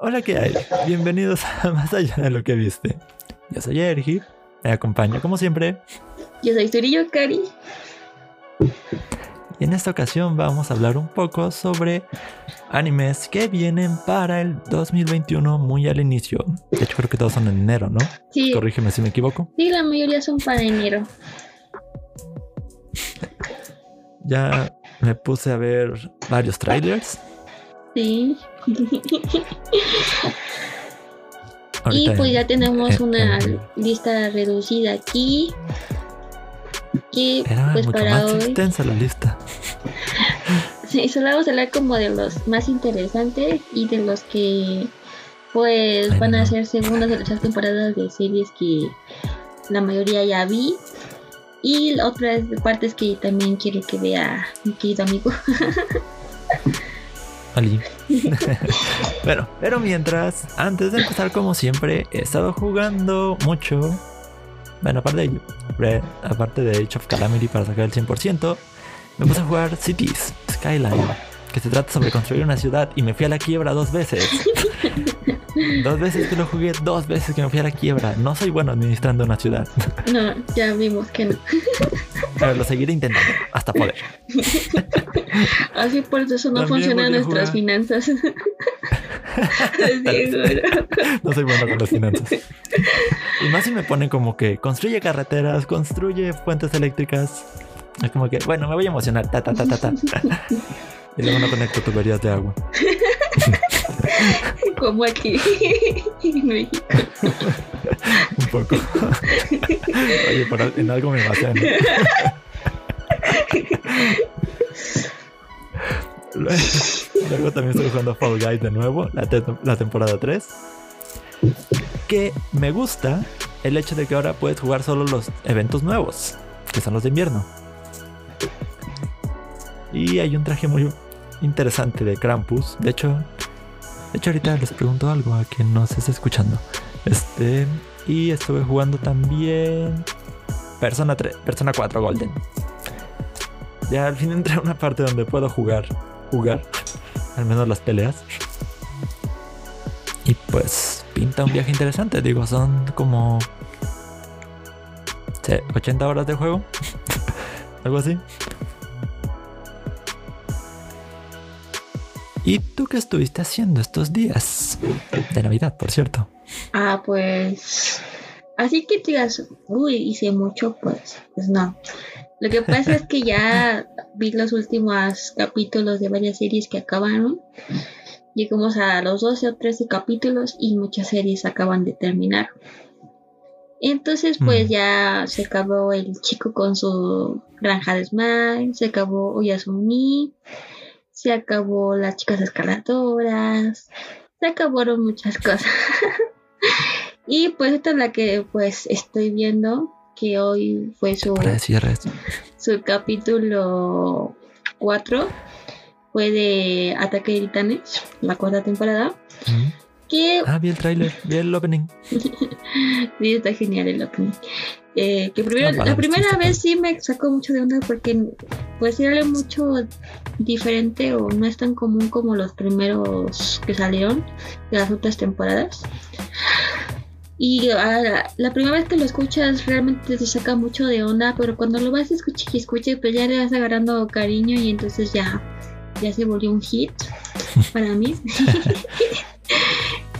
Hola, ¿qué hay? Bienvenidos a Más Allá de lo que viste. Yo soy Ergi, me acompaña como siempre. Yo soy Turillo Cari. Y en esta ocasión vamos a hablar un poco sobre animes que vienen para el 2021 muy al inicio. De hecho, creo que todos son en enero, ¿no? Sí. Corrígeme si me equivoco. Sí, la mayoría son para enero. Ya me puse a ver varios trailers. Sí. y pues ya tenemos en- una lista reducida aquí. Que Era pues mucho para más hoy. extensa la lista. Sí, solo vamos a hablar como de los más interesantes y de los que pues Ay, van a ser segundas o terceras temporadas de series que la mayoría ya vi. Y otras partes que también quiero que vea mi querido amigo. Ali. bueno, pero mientras, antes de empezar como siempre, he estado jugando mucho. Bueno, aparte de ello, aparte de Age of Calamity para sacar el 100%, me puse a jugar Cities, Skyline, que se trata sobre construir una ciudad y me fui a la quiebra dos veces. dos veces que lo jugué, dos veces que me fui a la quiebra. No soy bueno administrando una ciudad, No, ya vimos que no. pero lo seguiré intentando hasta poder. Así por eso no También funcionan nuestras jugar. finanzas. No soy bueno con las finanzas. Y más si me ponen como que construye carreteras, construye fuentes eléctricas. Es como que, bueno, me voy a emocionar. Ta, ta, ta, ta, ta. Y luego no conecto tuberías de agua. Como aquí en México. Un poco. Oye, al- en algo me basé. Luego también estoy jugando Fall Guys de nuevo, la, la temporada 3. Que me gusta el hecho de que ahora puedes jugar solo los eventos nuevos, que son los de invierno. Y hay un traje muy interesante de Krampus. De hecho, de hecho ahorita les pregunto algo a quien nos esté escuchando. Este, y estuve jugando también Persona 3, Persona 4 Golden. Ya al fin entré a una parte donde puedo jugar, jugar, al menos las peleas. Y pues pinta un viaje interesante, digo, son como sí, 80 horas de juego, algo así. ¿Y tú qué estuviste haciendo estos días? De Navidad, por cierto. Ah, pues. Así que digas, uy, hice mucho, pues, pues no. Lo que pasa es que ya vi los últimos capítulos de varias series que acabaron. Llegamos a los 12 o 13 capítulos y muchas series acaban de terminar. Entonces, pues Mm. ya se acabó el chico con su granja de Smile, se acabó Oyasumi, se acabó las chicas escaladoras, se acabaron muchas cosas. y pues esta es la que pues estoy viendo, que hoy fue su, su capítulo 4, fue de Ataque de Titanes, la cuarta temporada, Mm. que Ah, vi el tráiler, vi el opening. Sí, está genial el opening. Eh, que primero, Ah, la primera vez sí me sacó mucho de onda porque pues era mucho diferente o no es tan común como los primeros que salieron de las otras temporadas. Y ah, la primera vez que lo escuchas realmente te saca mucho de onda, pero cuando lo vas a escuchar y escuchar, pues ya le vas agarrando cariño y entonces ya, ya se volvió un hit para mí.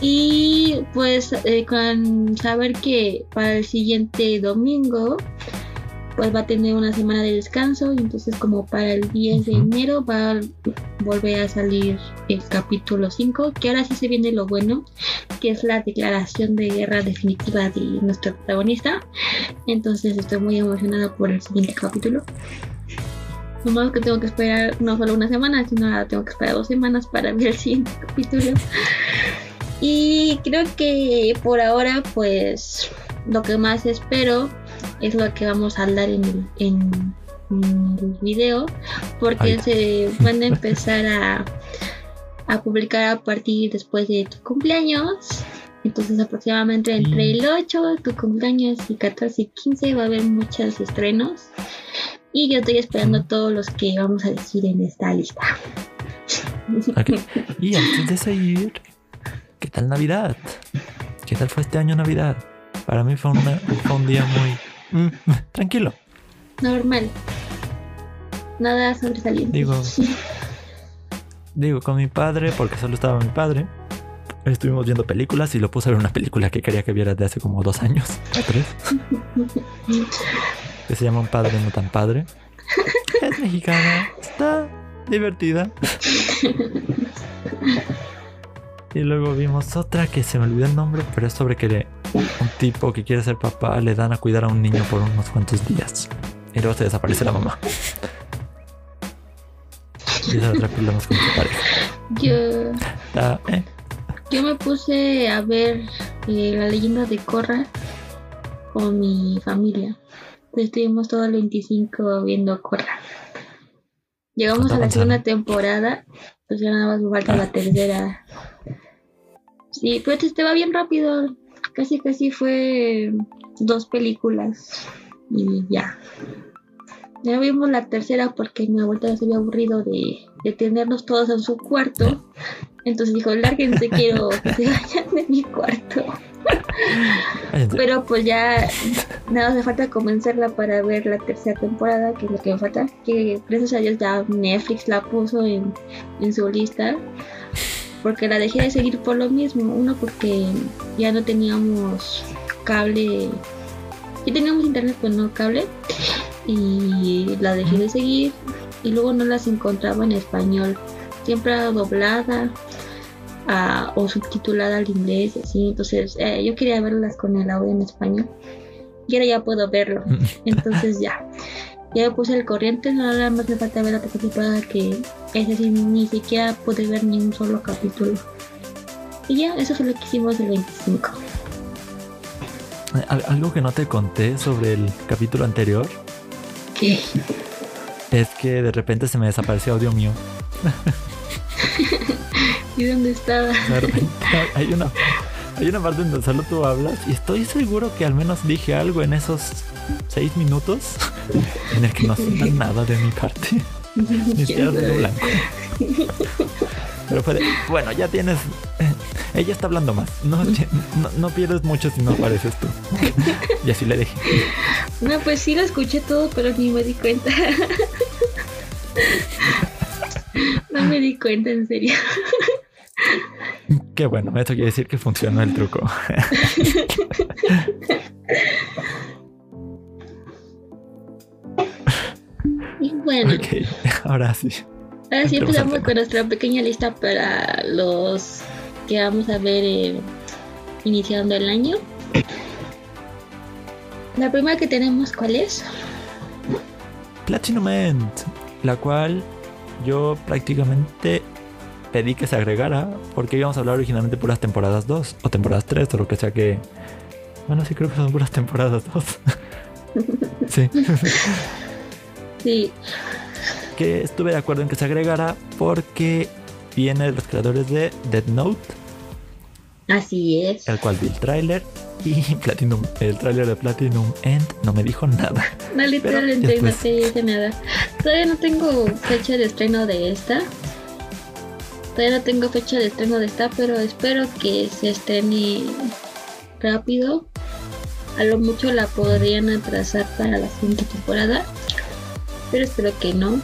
Y pues eh, con saber que para el siguiente domingo pues va a tener una semana de descanso y entonces como para el 10 de enero va a volver a salir el capítulo 5 que ahora sí se viene lo bueno que es la declaración de guerra definitiva de nuestro protagonista. Entonces estoy muy emocionada por el siguiente capítulo. Nomás que tengo que esperar no solo una semana, sino ahora tengo que esperar dos semanas para ver el siguiente capítulo. Y creo que por ahora, pues lo que más espero es lo que vamos a hablar en el, en, en el video, porque Ay. se van a empezar a, a publicar a partir después de tu cumpleaños. Entonces aproximadamente entre el 8, tu cumpleaños y 14 y 15 va a haber muchos estrenos. Y yo estoy esperando todos los que vamos a decir en esta lista. Y antes de seguir, ¿qué tal Navidad? ¿Qué tal fue este año Navidad? Para mí fue, una- fue un día muy mm, tranquilo. Normal. Nada sobresaliente. Digo, digo, con mi padre, porque solo estaba mi padre. Estuvimos viendo películas y lo puse a ver una película que quería que vieras de hace como dos años tres. que se llama Un padre no tan padre. Es mexicana, está divertida. Y luego vimos otra que se me olvidó el nombre, pero es sobre que un tipo que quiere ser papá le dan a cuidar a un niño por unos cuantos días. Y luego se desaparece la mamá. Y esa otra hablamos con su pareja. Yo, Está, eh, yo me puse a ver eh, la leyenda de Korra con mi familia. Estuvimos todo el 25 viendo Korra. Llegamos a la ¿Cuánto segunda temporada, pues ya nada más falta la tercera. Sí, pues este va bien rápido. Casi casi fue dos películas y ya. Ya vimos la tercera porque mi abuelita se había aburrido de, de tenernos todos en su cuarto. Entonces dijo, lárguense, quiero que se vayan de mi cuarto. Pero pues ya nada hace falta comenzarla para ver la tercera temporada, que es lo que me falta. Que gracias a Dios ya Netflix la puso en, en su lista. Porque la dejé de seguir por lo mismo. Uno porque ya no teníamos cable. Sí teníamos internet, pero no cable. Y la dejé de seguir. Y luego no las encontraba en español. Siempre doblada ah, o subtitulada al inglés. Así. Entonces eh, yo quería verlas con el audio en español. Y ahora ya puedo verlo. Entonces ya. Ya me puse el corriente, nada más me falta ver la temporada que es así, ni siquiera pude ver ni un solo capítulo. Y ya, eso fue lo que hicimos el 25. Al- Algo que no te conté sobre el capítulo anterior ¿Qué? es que de repente se me desapareció audio mío. ¿Y dónde estaba? Hay, una, hay una parte donde solo tú hablas y estoy seguro que al menos dije algo en esos seis minutos en el que no suena nada de mi parte. Ni blanco. Pero fue de, bueno, ya tienes. eh, ella está hablando más. No, no, no pierdes mucho si no apareces tú. Y así le dije. No, pues sí lo escuché todo, pero ni me di cuenta. No me di cuenta, en serio. Qué bueno, esto quiere decir que funcionó el truco. Y bueno, Ok, ahora sí. ahora sí empezamos con nuestra pequeña lista para los que vamos a ver eh, iniciando el año. La primera que tenemos, ¿cuál es? Platinum End, la cual yo prácticamente pedí que se agregara porque íbamos a hablar originalmente puras temporadas 2 o temporadas 3 o lo que sea que... Bueno, sí creo que son puras temporadas 2. sí, Sí, que estuve de acuerdo en que se agregara porque viene de los creadores de Dead Note, así es. el cual vi el tráiler y Platinum, el tráiler de Platinum End no me dijo nada. No, literalmente no nada. Todavía no tengo fecha de estreno de esta. Todavía no tengo fecha de estreno de esta, pero espero que se estrene rápido. A lo mucho la podrían atrasar para la siguiente temporada, pero espero que no.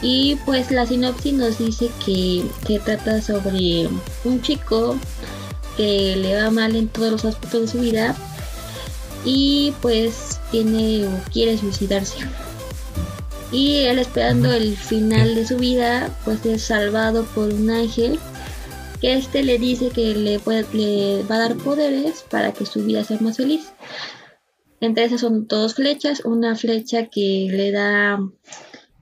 Y pues la sinopsis nos dice que se trata sobre un chico que le va mal en todos los aspectos de su vida y pues tiene o quiere suicidarse. Y él esperando el final de su vida, pues es salvado por un ángel que este le dice que le, puede, le va a dar poderes para que su vida sea más feliz. Entre esas son dos flechas, una flecha que le da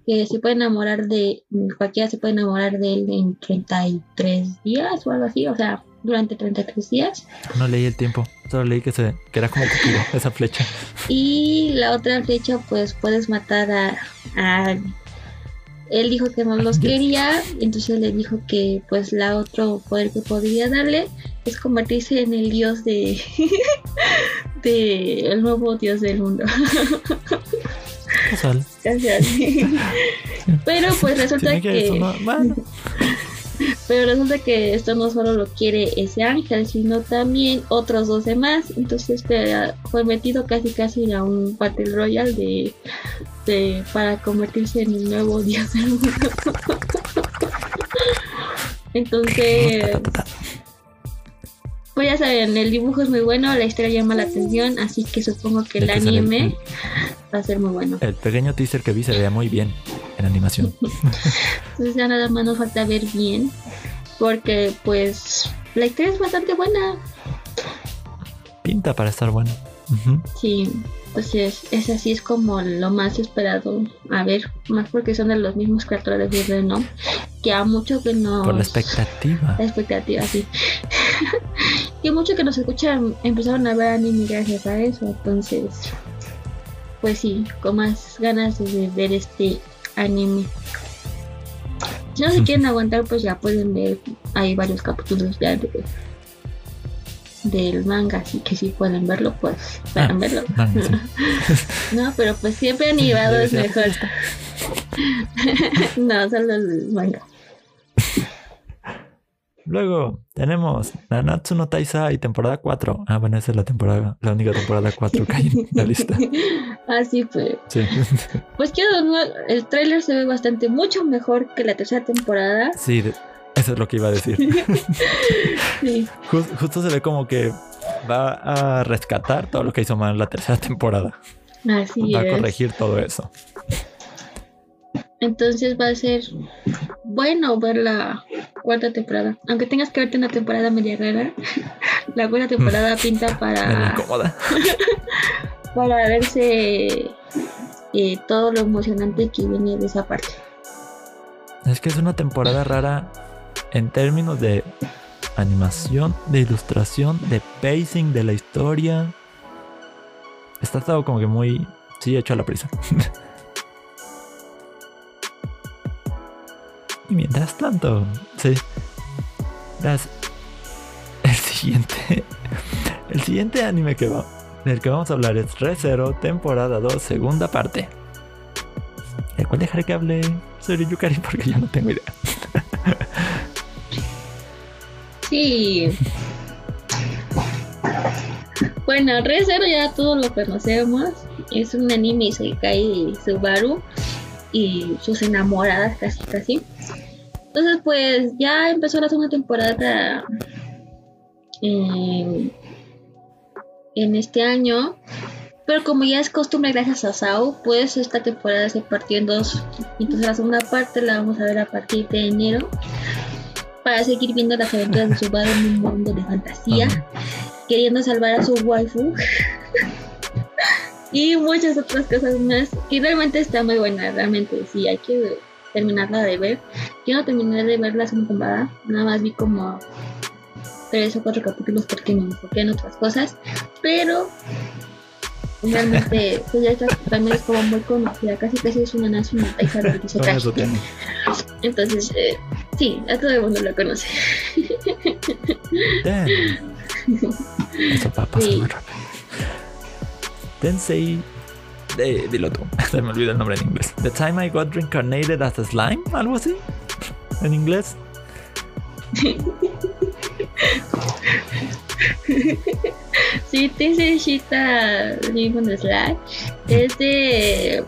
que se puede enamorar de cualquiera se puede enamorar de él en 33 días o algo así, o sea, durante 33 días. No leí el tiempo, solo leí que, se, que era como Cupido, esa flecha. Y la otra flecha, pues puedes matar a, a- Él dijo que no los quería, entonces le dijo que pues la otro poder que podría darle es convertirse en el dios de... de el nuevo dios del mundo. Casual. Casi así. Pero pues resulta que... uno, bueno, Pero resulta que esto no solo lo quiere ese ángel, sino también otros 12 más. Entonces este, fue metido casi casi a un Battle Royale de, de para convertirse en el nuevo dios del mundo. Entonces, pues ya saben, el dibujo es muy bueno, la historia llama la atención, así que supongo que el anime va a ser muy bueno. El pequeño teaser que vi se veía muy bien en animación. Entonces ya nada más nos falta ver bien, porque pues la historia es bastante buena. Pinta para estar bueno. Ujú. Sí, entonces es así, es como lo más esperado. A ver, más porque son de los mismos creadores de Venom, que a mucho que nos... Por la expectativa. La expectativa, sí. que mucho que nos escuchan empezaron a ver anime gracias a eso, entonces... Pues sí, con más ganas de ver este anime. Si no se quieren aguantar, pues ya pueden ver. Hay varios capítulos ya de, del manga, así que si pueden verlo, pues pueden Ah, verlo. manga, sí. No, pero pues siempre animado es mejor. no, solo el manga. Luego tenemos Nanatsu no Taizai temporada 4. Ah, bueno, esa es la temporada, la única temporada 4 que hay en la lista. Así pues. Sí. Pues que no, el tráiler se ve bastante mucho mejor que la tercera temporada. Sí, de- eso es lo que iba a decir. Sí, Jus- justo se ve como que va a rescatar todo lo que hizo mal en la tercera temporada. así Va a corregir todo eso. Entonces va a ser bueno ver la cuarta temporada. Aunque tengas que verte una temporada media rara, la cuarta temporada pinta Me para, incomoda. para verse eh, todo lo emocionante que viene de esa parte. Es que es una temporada rara en términos de animación, de ilustración, de pacing de la historia. Está todo como que muy, sí, hecho a la prisa. y mientras tanto, sí. Verás, el siguiente, el siguiente anime que va, del que vamos a hablar es Re:Zero, temporada 2, segunda parte. ¿De cuál dejaré que hable sobre Yukari? Porque yo no tengo idea. Sí. Bueno, Re:Zero ya todos lo conocemos. Es un anime Isekai Subaru y sus enamoradas casi casi. Entonces pues ya empezó la segunda temporada en, en este año. Pero como ya es costumbre gracias a Sao, pues esta temporada se partió en dos. Entonces la segunda parte la vamos a ver a partir de enero. Para seguir viendo las aventuras de Subaru en un mundo de fantasía. Queriendo salvar a su waifu. y muchas otras cosas más. Y realmente está muy buena, realmente sí, hay que terminarla de ver. Yo no terminé de ver la segunda temporada, nada más vi como tres o cuatro capítulos porque me enfoqué en otras cosas. Pero realmente pues ya está, también es como muy conocida, casi casi es una tiene. Entonces, eh, sí, a todo el mundo lo conoce. Eso va a pasar Sí. muy rápido. Tensei. Eh, dilo tú. Se me olvidó el nombre en inglés. The time I got reincarnated as a slime, algo así. En inglés. Sí, Tensei Shita Demon Slash es de.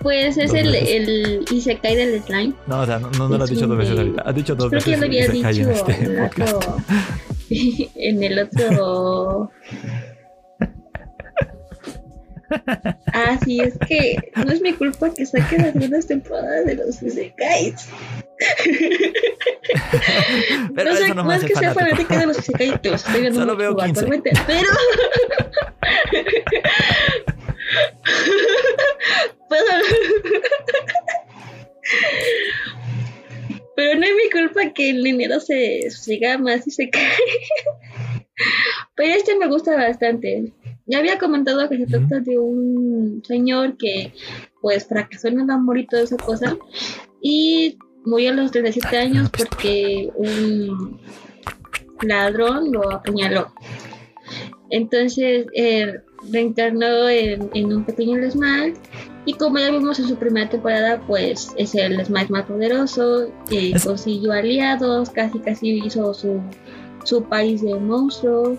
Pues es el, veces. el Isekai del slime. No, o sea, no, no, no lo has dicho dos veces ahorita. Has dicho dos Creo que veces lo había dicho en este en el otro. en el otro. Ah, sí, es que no es mi culpa que saquen las segundas temporadas de los Isekais. Pero no, sé, no es que sea fanática de los Isekais, que los estoy viendo Solo veo 15. actualmente, pero. Pero- Pero no es mi culpa que el dinero se siga más y se cae. Pero este me gusta bastante. Ya había comentado que se trata de un señor que pues fracasó en el amor y toda esa cosa. Y murió a los 37 Ay, años pistola. porque un ladrón lo apuñaló. Entonces eh, reencarnó en, en un pequeño lesmal Y como ya vimos en su primera temporada, pues es el Smash más poderoso, consiguió aliados, casi casi hizo su, su país de monstruos,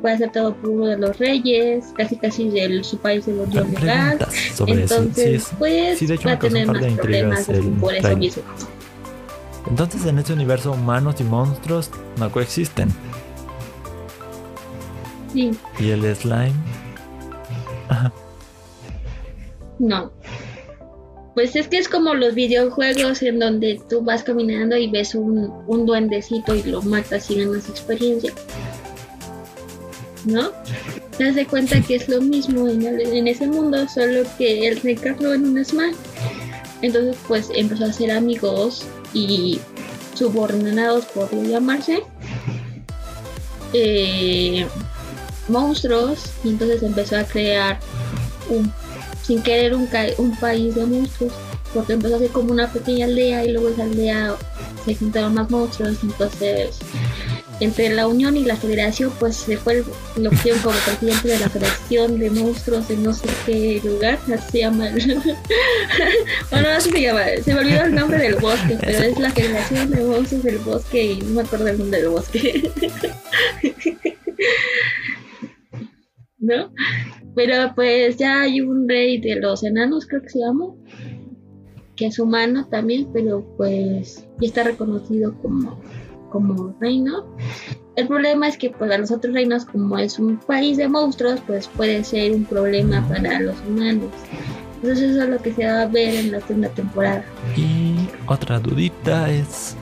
fue aceptado por uno de los reyes, casi casi de su país de los dios legal. Preguntas sobre eso. Entonces, Sí, es- pues sí, de hecho va a tener más problemas el por eso mismo. Entonces en este universo humanos y monstruos no coexisten. Sí, Y el slime. Ajá. no. Pues es que es como los videojuegos en donde tú vas caminando y ves un, un duendecito y lo matas y ganas experiencia. ¿No? Te das de cuenta que es lo mismo en, ese mundo, solo que él reencarnó en un Smash. Entonces pues empezó a hacer amigos y subordinados por llamarse. eh, monstruos y entonces empezó a crear un, sin querer un, un país de monstruos porque empezó a ser como una pequeña aldea y luego esa aldea se juntaron más monstruos entonces entre la unión y la federación pues se fue lo pusieron como presidente de la federación de monstruos en no sé qué lugar así se llama bueno así se llama se me olvidó el nombre del bosque pero es la federación de monstruos del bosque y no me acuerdo el nombre del bosque ¿no? Pero pues ya hay un rey de los enanos, creo que se llama, que es humano también, pero pues ya está reconocido como, como reino. El problema es que pues a los otros reinos, como es un país de monstruos, pues puede ser un problema para los humanos. Entonces eso es lo que se va a ver en la segunda temporada. Y otra dudita es.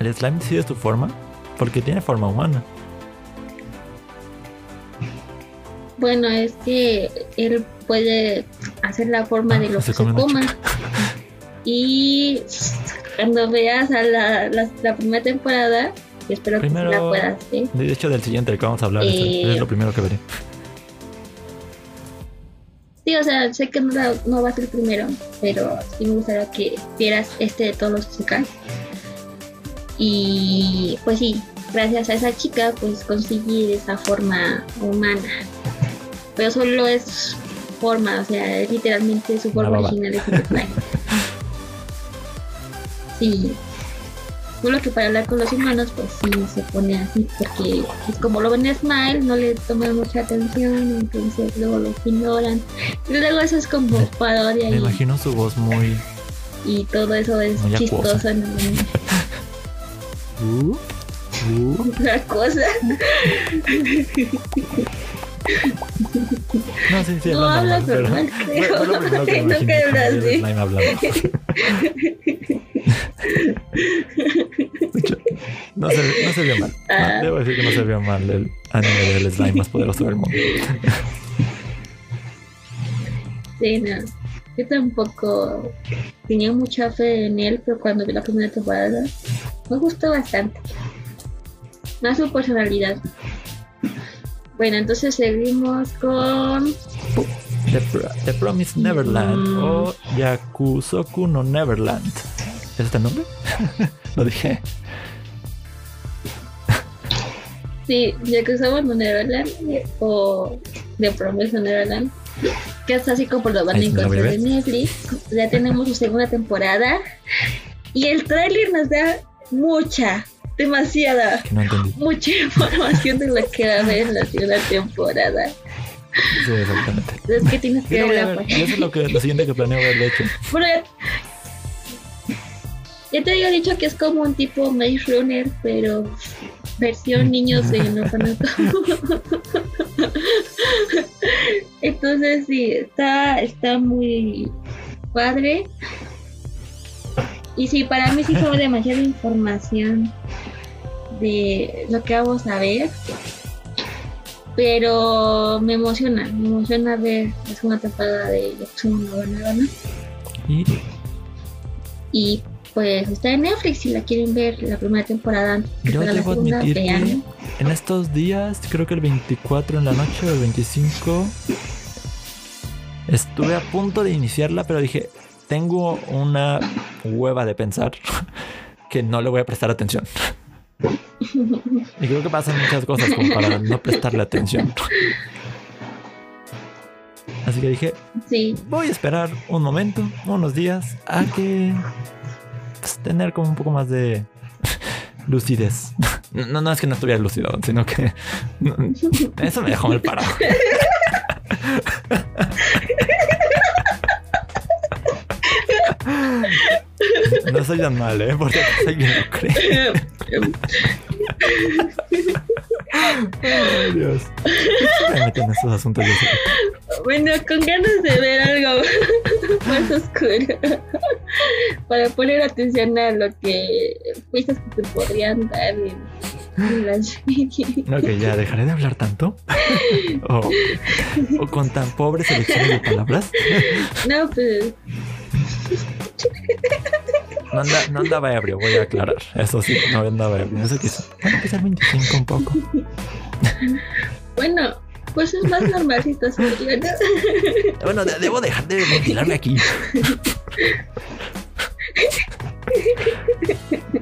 ¿El slime decide su forma? Porque tiene forma humana. Bueno, es que él puede hacer la forma de lo Ah, Se que se coma. Y cuando veas a la, la, la primera temporada, espero Primero- que la puedas ver. De hecho, del siguiente del que vamos a hablar, es, Eh. es lo primero que veré. Sí, o sea, sé que no, la- no va a ser el primero, pero sí me gustaría que vieras este de todos los chicas. Y pues sí, gracias a esa chica, pues conseguí esa forma humana. Pero solo es forma, o sea, es literalmente su forma original es el. Sí. Solo que para hablar con los humanos, pues sí se pone así, porque pues, como lo ven en Smile, no le toman mucha atención, entonces luego lo ignoran. Y luego eso es como parodia Me y, imagino su voz muy. y todo eso es chistoso en Uh, uh. otra cosa. No, sí, sí, No habla habla normal, pero- lo primero que vi el así. No se, no se vio mal. No, Ah. debo decir que no se vio mal el anime del slime más poderoso del mundo. Sí, no. Yo tampoco tenía mucha fe en él, pero cuando vi la primera temporada me gustó bastante. Más su personalidad. Bueno, entonces seguimos con The, Pro- The Promised Neverland Mm. o Yakusoku no Neverland. ¿Es este el nombre? Lo dije. Sí, ya que usamos no Neverland o The Promise no Neverland, que está así como lo van a encontrar en Netflix. Ya tenemos su segunda temporada y el tráiler nos da mucha, demasiada, Que no entendí. mucha información de lo que va a haber en la segunda temporada. Sí, exactamente. Es que tienes que no ver la ver. Y eso es lo, que, lo siguiente que planeo ver, de hecho. Bueno, ya te había dicho que es como un tipo Maze Runner, pero versión niños en orfanato. Entonces sí, está, está muy padre. Y sí, para mí sí fue demasiada información de lo que vamos a ver. Pero me emociona, me emociona ver la segunda temporada de Yakuza Banana. Y Y pues está en Netflix si la quieren ver la primera temporada antes que yo salga la debo segunda, admitir que en estos días, creo que el 24 en la noche o el 25, estuve a punto de iniciarla, pero dije, tengo una hueva de pensar que no le voy a prestar atención. Y creo que pasan muchas cosas como para no prestarle atención. Así que dije, Sí, voy a esperar un momento, unos días, a que pues, tener como un poco más de lucidez. No, no es que no estuviera lúcido, sino que no, eso me dejó mal parado. No soy tan mal, ¿eh? Porque lo cree. Ay, Dios. Me meten en estos asuntos. bueno, con ganas de ver algo más oscuro para poner atención a lo que pistas que te podrían dar en, en la serie. Ok, ya dejaré de hablar tanto. o, o con tan pobre selección de palabras. No, pues No, anda- no andaba ebrio, voy a aclarar. Eso sí, no andaba ebrio. Eso quiso. Bueno, empezar 25 un poco. bueno, pues es más normalcito. Bueno, de- debo dejar de ventilarme aquí.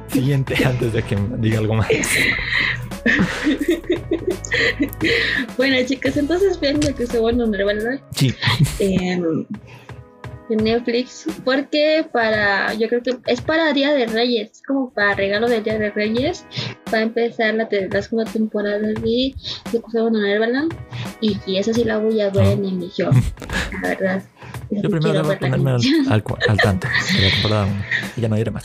Siguiente, antes de que diga algo más. Bueno, chicos, entonces vean lo que se bueno, ¿verdad? Sí. en, en Netflix porque para yo creo que es para Día de Reyes es como para regalo del Día de Reyes va a empezar la, te- la segunda temporada de de en Neverland y, y esa sí la voy a ver en emisión la verdad Yo primero debo ponerme al, al, al tanto de la temporada uno. Y ya no diré más.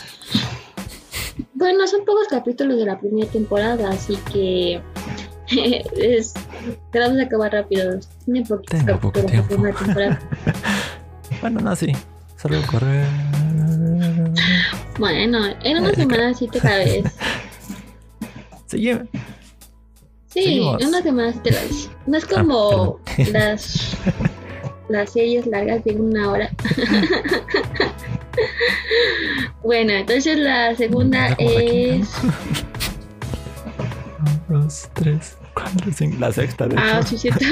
bueno son pocos capítulos de la primera temporada así que es tratamos de acabar rápido tiene poquitos Tengo poco tiempo. primera temporada Bueno, no, sí. Solo correr. bueno en una semana sí te cabes Seguime. Sí, Seguimos. en una semana sí te la ves. No es como las, las series largas de una hora. bueno, entonces la segunda es. Dos, tres, cuatro, cinco. La sexta, de Ah, hecho. sí, cierto.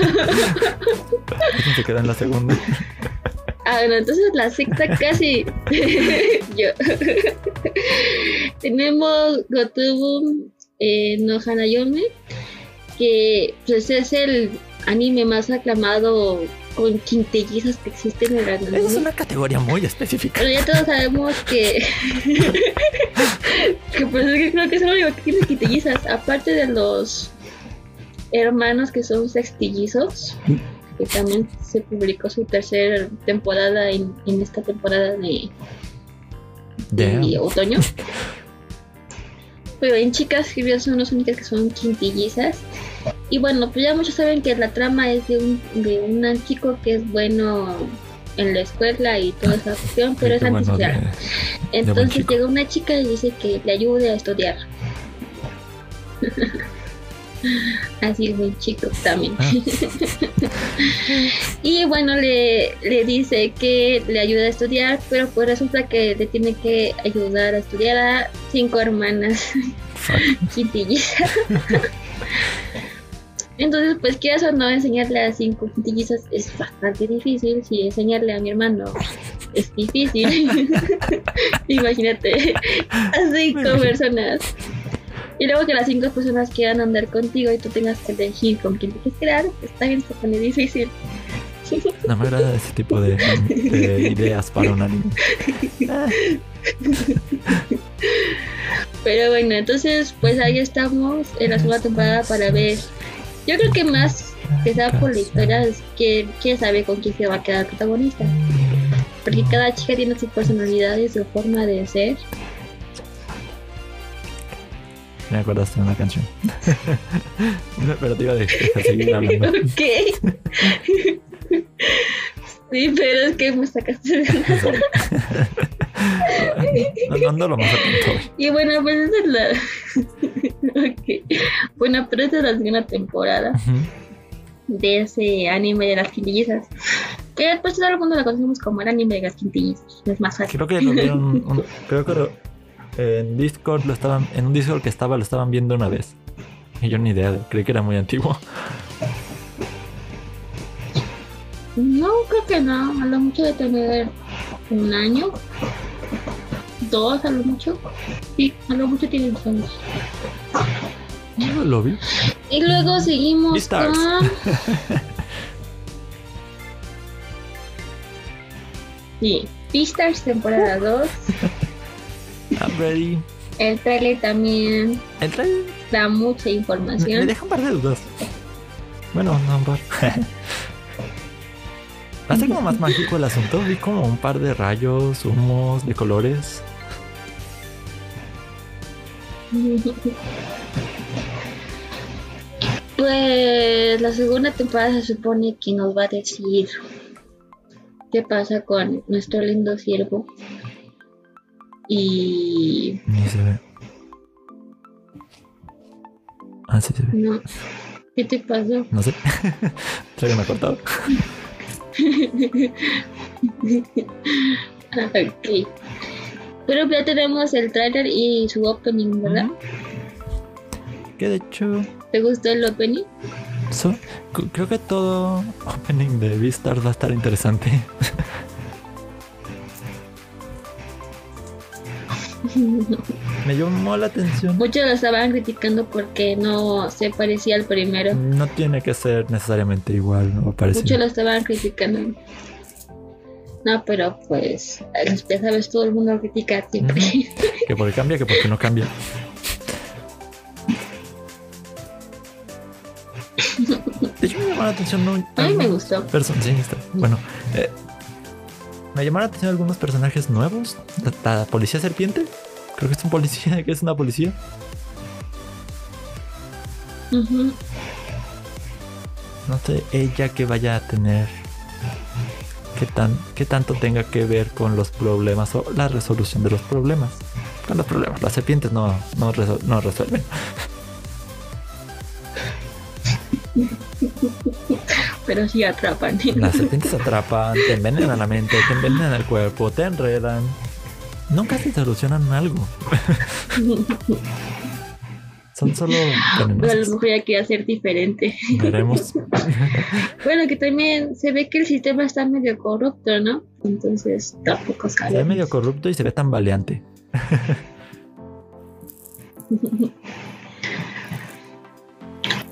Se queda en la segunda. Ah, bueno, entonces la sexta casi. Yo. Tenemos Gotobun eh, no Hanayome, que pues es el anime más aclamado con quintillizas que existen en el Esa es anime. una categoría muy específica. Pero ya todos sabemos que. que pues es que creo que es el único que tiene quintillizas. Aparte de los hermanos que son sextillizos, que también se publicó su tercera temporada en, en esta temporada de, otoño. Pero en chicas que son las únicas que son quintillizas. Y bueno, pues ya muchos saben que la trama es de un, de un chico que es bueno en la escuela y toda esa cuestión, pero es bueno antisocial. de- Entonces llega una chica y dice que le ayude a estudiar. Así es buen chico también. Ah. y bueno, le, le dice que le ayuda a estudiar, pero pues resulta que le tiene que ayudar a estudiar a cinco hermanas quintillizas. Entonces, pues quieras o no, enseñarle a cinco quintillizas es bastante difícil. Si enseñarle a mi hermano es difícil. Imagínate, a cinco personas. Y luego que las cinco personas quieran andar contigo y tú tengas que elegir con quién te quieres quedar, pues también se pone difícil. No me agrada ese tipo de, de ideas para un anime. Pero bueno, entonces pues ahí estamos en la segunda temporada para ver. Yo creo que más que sea por la historia es que quién sabe con quién se va a quedar el protagonista. Porque cada chica tiene su personalidad y su forma de ser. Me acordaste de una canción. Pero te iba a dejar seguir hablando. ok. sí, pero es que me sacaste de la-. No, no ando lo más atento. Y bueno, pues esa es la. ok. Bueno, pero esta es la segunda temporada. De ese anime de las quintillizas. Que pues todo el mundo lo conocemos como el anime de las quintillizas. Es más fácil. Creo que lo vieron. un- creo que lo- en Discord lo estaban. En un Discord que estaba, lo estaban viendo una vez. Y yo ni idea, creí que era muy antiguo. No, creo que no. A lo mucho de tener un año. Dos, a lo mucho. Sí, a lo mucho tiene dos años. No lo vi. Y luego seguimos Beastars. con. Sí, Beastars temporada 2. I'm ready. El trailer también El trailer da mucha me información. deja un par de dudas. Bueno, no un par. Hace como más mágico el asunto. Vi como un par de rayos, humos, de colores. Pues la segunda temporada se supone que nos va a decir qué pasa con nuestro lindo siervo. Y Ni se ve. Ah, sí se ve. no. ¿Qué te pasó? No sé. Creo que me ha cortado. Ah, ok. Pero ya tenemos el trailer y su opening, ¿verdad? Que de hecho, ¿Te gustó el opening? so- creo que todo opening de Beastars va a estar interesante. Me llamó la atención. Muchos lo estaban criticando porque no se parecía al primero. No tiene que ser necesariamente igual, no parece. Muchos lo estaban criticando. No, pero pues, ya sabes, todo el mundo critica siempre. Que porque cambia, que porque no cambia. De hecho, me llamó la atención. ¿no? A mí me gustó. perso- sí, está. Bueno, eh, me llamaron la atención algunos personajes nuevos. La, la policía serpiente. Creo que es un policía, que es una policía. No sé, ella que vaya a tener. Qué, tan, qué tanto tenga que ver con los problemas o la resolución de los problemas. Con los problemas. Las serpientes no, no, resol- no resuelven. Pero sí atrapan. Las serpientes atrapan, te envenenan la mente, te envenenan el cuerpo, te enredan. Nunca se solucionan algo. Son solo Pero a lo mejor ya quiere hacer diferente. Veremos. Bueno, que también se ve que el sistema está medio corrupto, ¿no? Entonces tampoco Se ve medio corrupto y se ve tan valiente.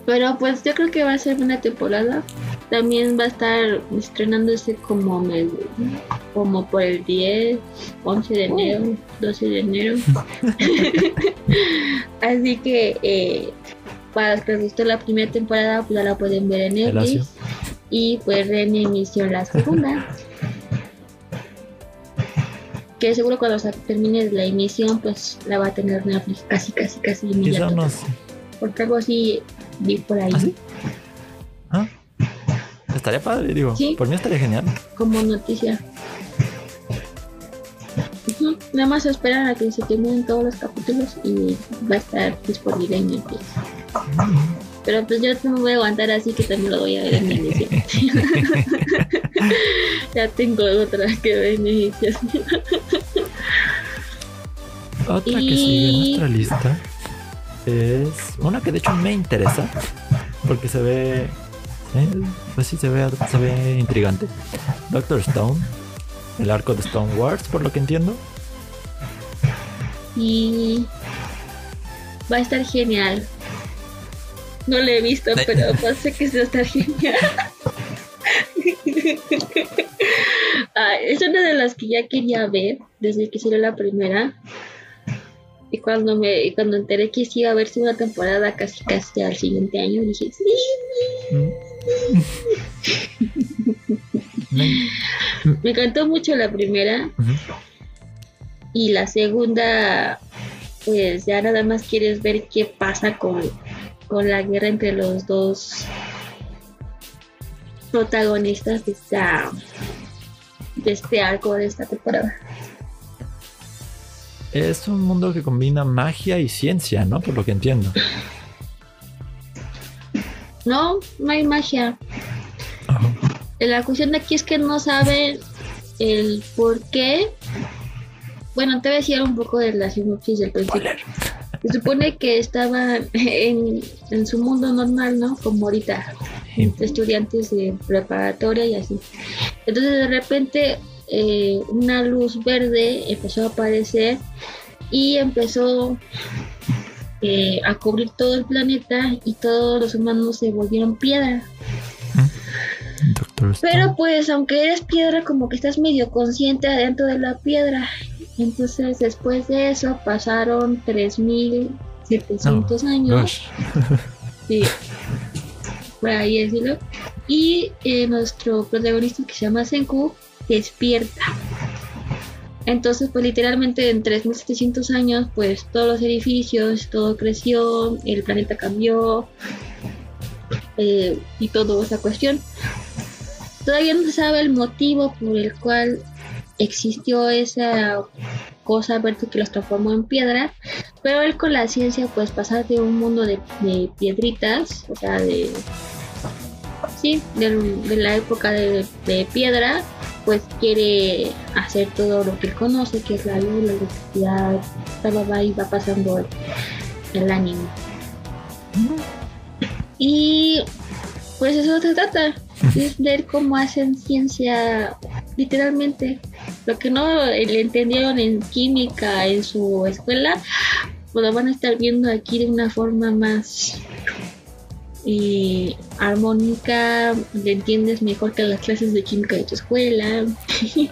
Pero pues yo creo que va a ser una temporada. También va a estar estrenándose como, me- como por el 10, 11 de enero, 12 de enero. Así que eh, para los que les gustó la primera temporada, pues ya la pueden ver en Netflix. Y pues en emisión la segunda. que seguro cuando se termine la emisión, pues la va a tener Netflix casi, casi, casi Quizá inmediato. Porque algo así vi por ahí. ¿Ah, sí? Ah, Estaría padre, digo. Sí. Por mí estaría genial. como noticia. Nada más esperan a que se terminen todos los capítulos y va a estar disponible en Netflix. Pero pues yo no me voy a aguantar así que también lo voy a ver en emisión. ya tengo otra que ver en emisión. Otra que sigue en nuestra lista es una que de hecho me interesa porque se ve, eh, pues sí se ve, se ve intrigante. Doctor Stone, el arco de Stone Wars, por lo que entiendo. Y va a estar genial. No lo he visto, pero pues sé que va a estar genial. Ah, es una de las que ya quería ver desde que salió la primera. Y cuando me y cuando enteré que sí iba a haber segunda temporada casi casi al siguiente año, dije, sí. Me- Me encantó mucho la primera y la segunda, pues ya nada más quieres ver qué pasa con, con la guerra entre los dos protagonistas de esta de este arco de esta temporada. Es un mundo que combina magia y ciencia, ¿no? Por lo que entiendo. No, no hay magia. Ajá. La cuestión de aquí es que no saben el por qué. Bueno, te voy a decir un poco de la sinopsis del principio. Se supone que estaban en, en su mundo normal, ¿no? Como ahorita, estudiantes de preparatoria y así. Entonces de repente eh, una luz verde empezó a aparecer y empezó eh, a cubrir todo el planeta y todos los humanos se volvieron piedra. Doctor Pero pues aunque eres piedra, como que estás medio consciente adentro de la piedra. Entonces después de eso pasaron 3700 años. sí. Por ahí decirlo. Y eh, nuestro protagonista que se llama Senku despierta. Entonces, pues literalmente en 3700 años, pues todos los edificios, todo creció, el planeta cambió eh, y toda esa cuestión. Todavía no se sabe el motivo por el cual existió esa cosa verde que los transformó en piedra, pero él con la ciencia, pues pasar de un mundo de, piedritas, o sea, de. Sí, de, la época de, piedra, pues quiere hacer todo lo que él conoce, que es la luz, la electricidad, va y va pasando el, el anime. Y pues eso se trata, es ver cómo hacen ciencia literalmente. Lo que no le entendieron en química en su escuela, pues lo van a estar viendo aquí de una forma más eh, armónica, le entiendes mejor que las clases de química de tu escuela. y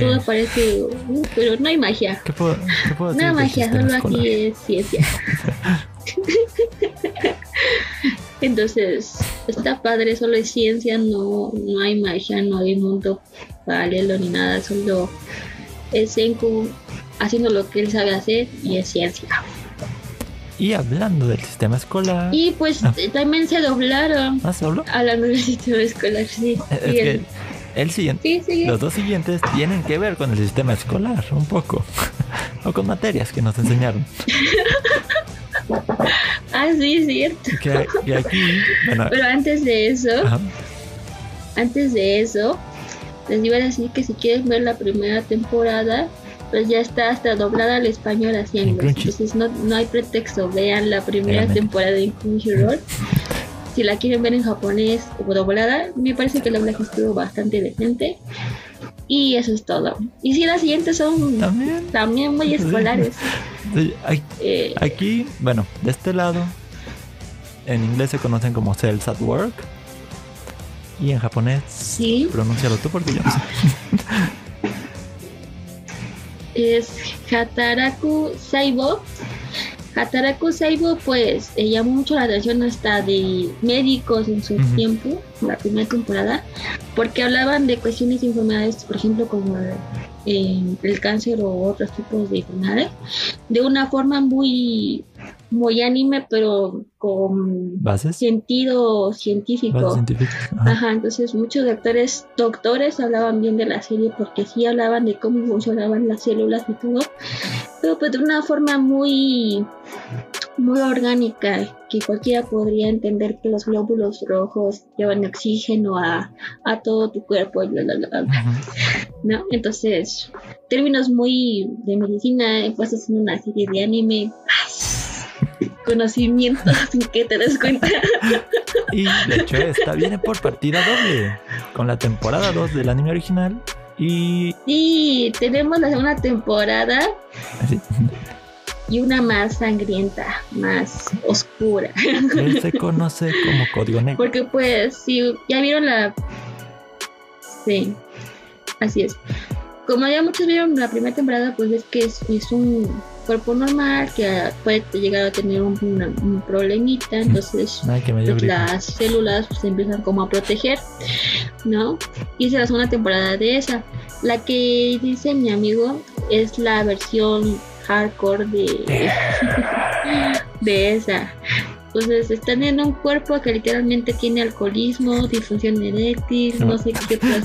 todo parece, uh, pero no hay magia. ¿Qué puedo, no hay magia, solo aquí es ciencia. Entonces, está padre, solo es ciencia, no, no hay magia, no hay mundo paralelo ni nada, solo es Senku haciendo lo que él sabe hacer y es ciencia. Y hablando del sistema escolar. Y pues ah. también se doblaron. ¿Ah, se A la nueva sistema escolar, sí. Es el siguiente, los dos siguientes tienen que ver con el sistema escolar, un poco. o con materias que nos enseñaron. ah, sí, cierto. Pero antes de eso, antes de eso, les iba a decir que si quieren ver la primera temporada, pues ya está hasta doblada al español así en Entonces no, no hay pretexto, vean la primera temporada en Crunchyroll. si la quieren ver en japonés o doblada, me parece que el doblaje estuvo bastante decente. Y eso es todo. Y si las siguientes son también, muy escolares. Eh, aquí, bueno, de este lado, en inglés se conocen como Cells at Work. Y en japonés, sí. pronúncialo tú porque yo no sé. es Hataraku Saibo. Hataraku Saibo pues eh, llamó mucho la atención hasta de médicos en su tiempo, la primera temporada, porque hablaban de cuestiones de enfermedades, por ejemplo, como eh, el cáncer o otros tipos de enfermedades, de una forma muy muy anime, pero con sentido científico. Ajá. entonces muchos doctores, doctores hablaban bien de la serie porque sí hablaban de cómo funcionaban las células y todo, pero pues de una forma muy muy orgánica, que cualquiera podría entender que los glóbulos rojos llevan oxígeno a, a todo tu cuerpo, y bla, bla, bla, ¿no? Entonces, términos muy de medicina, puestos en una serie de anime, conocimiento sin que te des cuenta. Y de hecho esta viene por partida doble, con la temporada 2 del anime original y... Y tenemos la segunda temporada. Y una más sangrienta, más oscura. Él se conoce como código negro. Porque pues, si ya vieron la... Sí, así es. Como ya muchos vieron la primera temporada, pues es que es un cuerpo normal que puede llegar a tener un, problemita, entonces pues, las células se empiezan como a proteger, ¿no? Y es la segunda temporada de esa. La que dice mi amigo es la versión hardcore de, de esa. Entonces están en un cuerpo que literalmente tiene alcoholismo, disfunción eréctil, no sé qué otras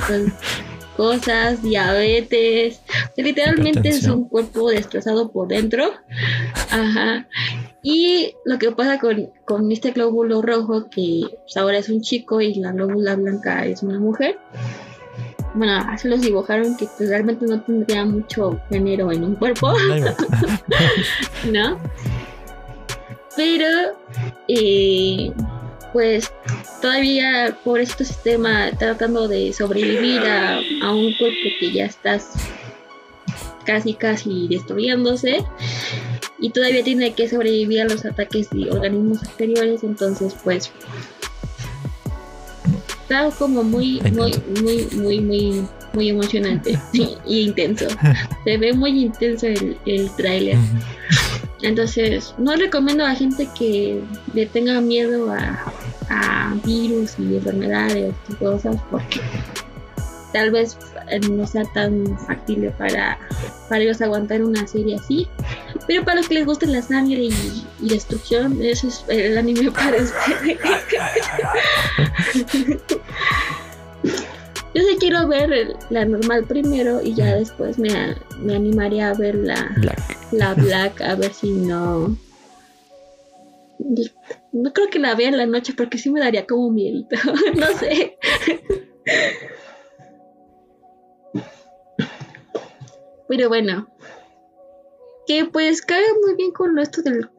cosas, diabetes. Literalmente es un cuerpo destrozado por dentro. Ajá. Y lo que pasa con, con este glóbulo rojo, que pues, ahora es un chico y la glóbula blanca es una mujer. Bueno, así los dibujaron que pues, realmente no tendría mucho género en un cuerpo. ¿No? Pero eh, pues todavía por este sistema tratando de sobrevivir a, un cuerpo que ya estás casi casi destruyéndose y todavía tiene que sobrevivir a los ataques de organismos exteriores entonces pues está como muy, muy, muy, muy, muy, muy emocionante y intenso. Se ve muy intenso el, el tráiler. Entonces, no recomiendo a gente que le tenga miedo a, a virus y enfermedades y cosas porque tal vez eh, no sea tan factible para, para ellos aguantar una serie así. Pero para los que les gusta la sangre y, y destrucción, eso es el anime para ustedes. Yo sí quiero ver la normal primero y ya después me, me animaría a ver la Black. la Black, a ver si no. No creo que la vea en la noche porque sí me daría como miedito. no sé. Pero bueno. Que pues cae muy bien con esto del,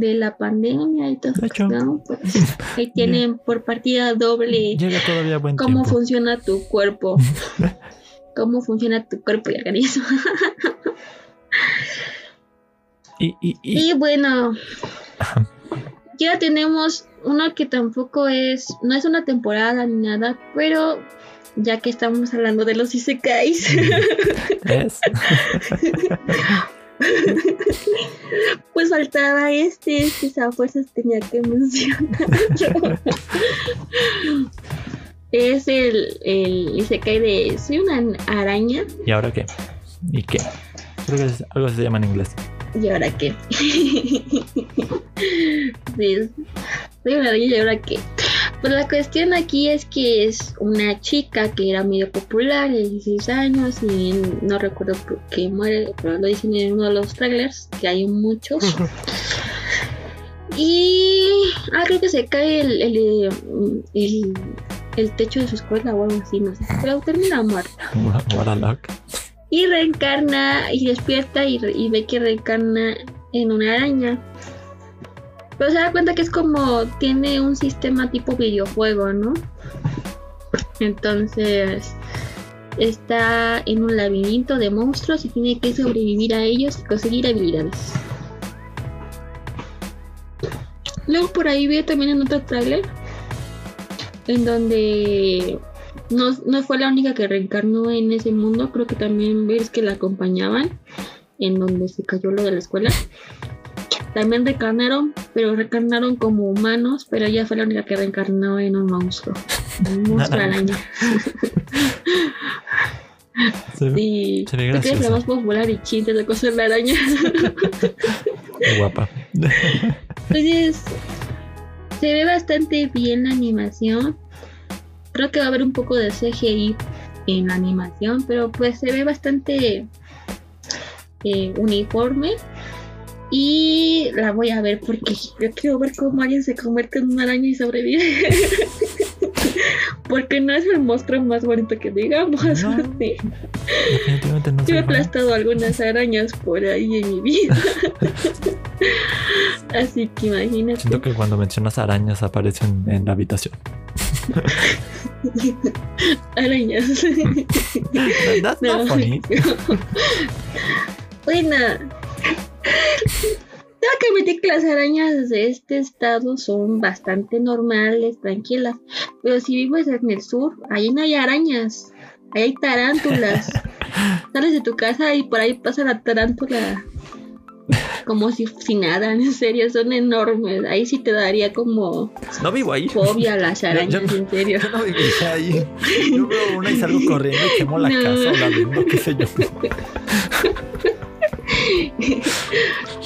de la pandemia y todo. ¿no? Pues, ahí tienen por partida doble Llega todavía buen cómo tiempo. funciona tu cuerpo. cómo funciona tu cuerpo y organismo. Y, y, y- Y bueno, ya tenemos uno que tampoco es, no es una temporada ni nada, pero ya que estamos hablando de los isekais. pues faltaba este, este a fuerzas tenía que mencionarlo. es el, el isekai de soy una araña ¿Y ahora qué? ¿Y qué? Creo que es- algo se llama en inglés. y ahora qué. Sí, soy una araña y ahora qué. Pues la cuestión aquí es que es una chica que era medio popular, de 16 años, y no recuerdo por qué muere, pero lo dicen en uno de los trailers, que hay muchos. Y. Ah, creo que se cae el, el, el, el techo de su escuela o algo así, no sé. Pero termina muerta. Y reencarna y despierta y, y ve que reencarna en una araña. Pero se da cuenta que es como tiene un sistema tipo videojuego, ¿no? Entonces está en un laberinto de monstruos y tiene que sobrevivir a ellos y conseguir habilidades. Luego por ahí vi también en otro tráiler en donde no, no fue la única que reencarnó en ese mundo, creo que también ves que la acompañaban en donde se cayó lo de la escuela. También reencarnaron, pero reencarnaron como humanos, pero ella fue la única que reencarnó en un monstruo. Un monstruo araña. Se ve que es la más popular y chiste de cosas de la araña. guapa. Entonces, se ve bastante bien la animación. Creo que va a haber un poco de CGI en la animación, pero pues se ve bastante eh, uniforme. Y la voy a ver porque yo quiero ver cómo alguien se convierte en una araña y sobrevive. porque no es el monstruo más bonito que digamos. No. Sí. Definitivamente no Yo he aplastado algunas arañas por ahí en mi vida. Así que imagínate. Siento que cuando mencionas arañas aparecen en la habitación. Arañas. That's No. not funny. bueno. Tengo que admitir que las arañas de este estado son bastante normales, tranquilas. Pero si vives en el sur, ahí no hay arañas. Ahí hay tarántulas. Sales de tu casa y por ahí pasa la tarántula. Como si, si nada, en serio, son enormes. Ahí sí te daría como No vivo ahí. fobia a las Yo- arañas, yo- en serio. Yo no viviría ahí. Yo veo una y salgo corriendo y quemo la No. casa o la vendo, qué sé yo.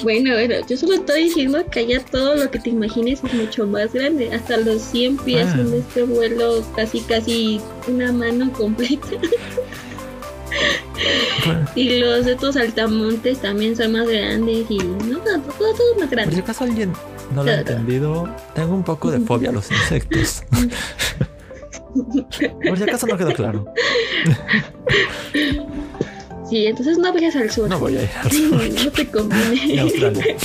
Bueno, bueno, yo solo estoy diciendo que allá todo lo que te imagines es mucho más grande. Hasta los 100 pies Ah. en este vuelo, casi, casi una mano completa. Bueno, Y los de estos altamontes también son más grandes y no, todo, todo, todo más por si grande. acaso alguien no lo ha entendido, tengo un poco de fobia a los insectos. Por si acaso no quedó claro. Sí, entonces no vayas al sur. No voy a ir al sur. No te Ni conviene. a Australia.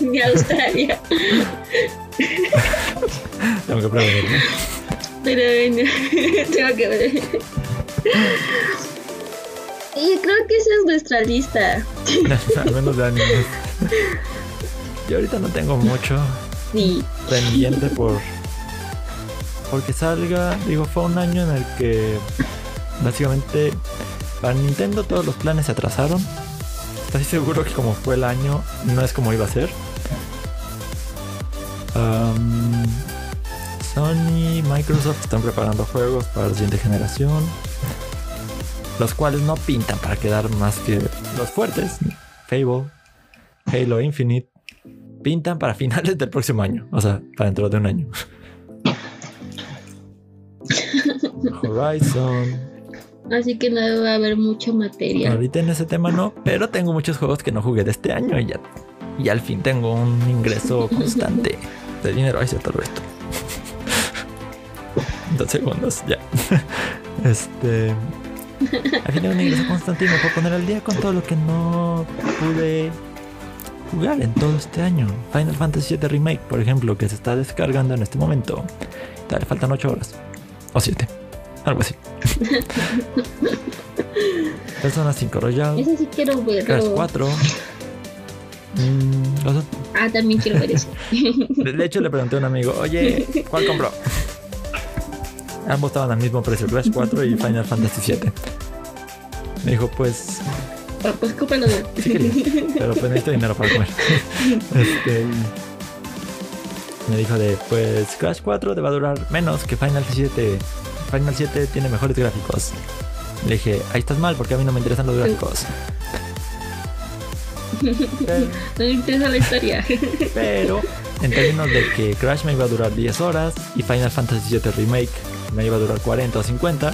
Ni a Australia. Tengo que prevenirme. Pero bueno, tengo que ver. Y creo que esa es nuestra lista. Al menos de animes. Yo ahorita no tengo mucho Sí. pendiente por porque salga, digo, fue un año en el que básicamente para Nintendo todos los planes se atrasaron. Estoy seguro que como fue el año, no es como iba a ser. Um, Sony, Microsoft están preparando juegos para la siguiente generación, los cuales no pintan para quedar más que los fuertes. Fable, Halo Infinite, pintan para finales del próximo año, o sea, para dentro de un año. Horizon. Así que no va a haber mucha materia. Ahorita en ese tema no, pero tengo muchos juegos que no jugué de este año y ya. Y al fin tengo un ingreso constante de dinero. Ay, cierto, esto. Dos segundos, ya. Este. Al fin tengo un ingreso constante y me puedo poner al día con todo lo que no pude jugar en todo este año. Final Fantasy VII Remake, por ejemplo, que se está descargando en este momento. Le faltan 8 horas. O 7. Algo así. Persona 5 Royal. Ese sí quiero ver. Crash 4. Mm, Ah, también quiero ver eso. de, hecho, le pregunté a un amigo, oye, ¿cuál compró? Ambos estaban al mismo precio, Crash 4 y Final Fantasy 7. Me dijo, pues, Ah, pues cómpralo de. sí quería, pero pues necesito dinero para comer. Este, me dijo de, pues, Crash 4 te va a durar menos que Final 7. Final 7 tiene mejores gráficos. Le dije, ahí estás mal porque a mí no me interesan los gráficos. No me interesa la historia. Pero en términos de que Crash me iba a durar 10 horas y Final Fantasy VII Remake me iba a durar 40 o 50,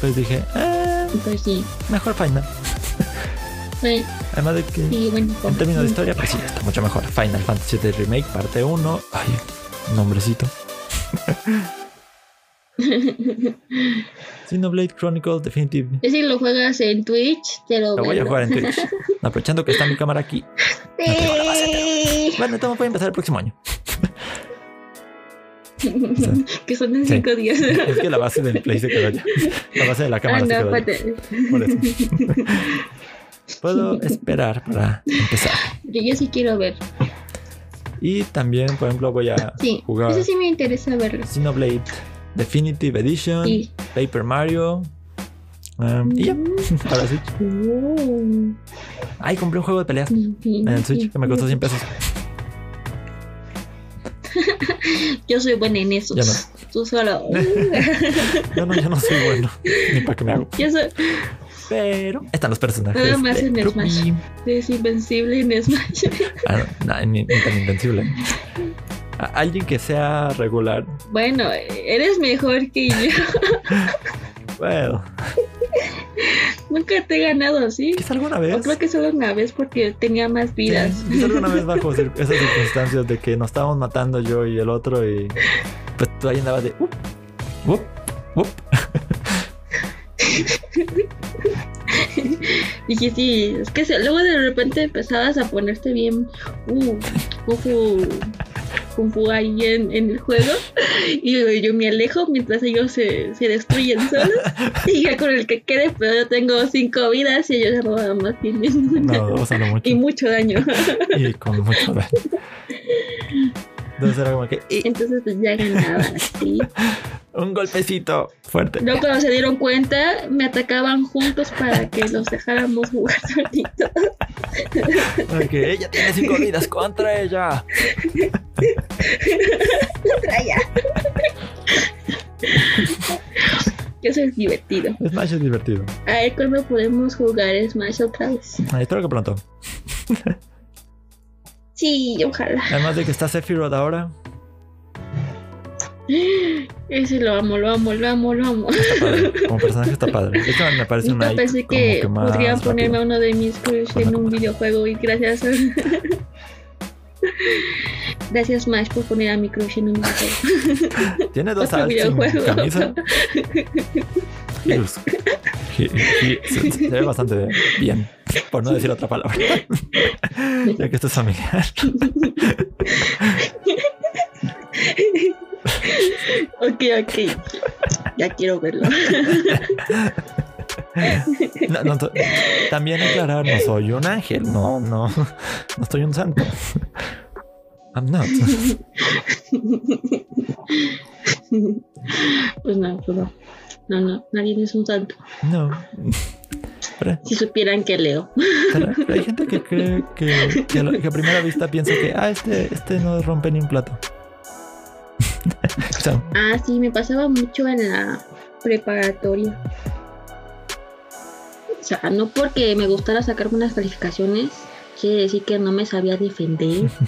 pues dije, eh, Pues sí. mejor Final. Además de que sí, bueno. en términos de historia, pues sí, está mucho mejor. Final Fantasy VII Remake, parte 1. Ay, nombrecito. Xenoblade Chronicles Definitive. Es si lo juegas en Twitch, te lo Lo voy a jugar en Twitch. Aprovechando que está mi cámara aquí. Sí. Bueno, todo puede empezar el próximo año. que son en Sí. cinco días. Es que la base del Play se quedó ya. La base de la Ah, cámara se no, quedó ya. espérate. Por eso. Puedo esperar para empezar. Yo, yo sí quiero ver. Y también, por ejemplo, voy a Sí, jugar eso sí me interesa verlo. Xenoblade Definitive Edition, Sí. Paper Mario. um, y ya, para Switch. Ay, compré un juego de peleas en el Switch que me costó 100 pesos. Yo soy buena en eso. No. Tú solo. Yo no, yo no soy bueno, ni para que me hago. Yo soy Pero están los personajes. Nada más en. Smash. es invencible en Smash. Ah, no, no, ni, ni tan invencible. A- alguien que sea regular. bueno, eres mejor que yo. Bueno, Nunca te he ganado, ¿sí? quizá alguna O vez. creo que solo una vez porque tenía más vidas. Quizá alguna vez bajo esas circunstancias de que nos estábamos matando yo y el otro y pues tú ahí andabas de up, up, up. Dije, sí, es que luego de repente empezabas a ponerte bien uh, kung fu, kung fu ahí en, en el juego y yo, yo me alejo mientras ellos se, se destruyen solos y ya con el que quede, pero yo tengo cinco vidas y ellos nada más tienen una No, mucho. y mucho daño. Y con mucho daño. Entonces era como que y Entonces pues ya ganaba, sí. Un golpecito fuerte. Luego cuando se dieron cuenta, me atacaban juntos para que los dejáramos jugar solitos. Porque ella tiene cinco vidas contra ella. Traya. Eso es divertido. Smash es divertido. A ver cuándo podemos jugar Smash otra vez. Ah, Espero que pronto. Sí, ojalá. Además de que está Sephiroth ahora. Ese lo amo, lo amo, lo amo, lo amo. Como personaje está padre. Hecho, me parece un Nunca Ike pensé que, que podrían ponerme a uno de mis crush en un videojuego y gracias. Gracias Smash por poner a mi crush en un videojuego. Tiene dos Otro videojuego. camisa. Se, se ve bastante bien, por no decir otra palabra. ya que esto es familiar. Ok, ok. Ya quiero verlo. No, no, to- también aclarar, no soy un ángel, no, no, no estoy un santo. I'm not. pues no, pues no. No, nadie es un santo. No. Pero, Si supieran que leo. pero- pero hay gente que cree que, que a primera vista piensa que, ah, este, este no rompe ni un plato. Ah, sí, me pasaba mucho en la preparatoria. O sea, no porque me gustara sacar buenas calificaciones, quiere decir que no me sabía defender.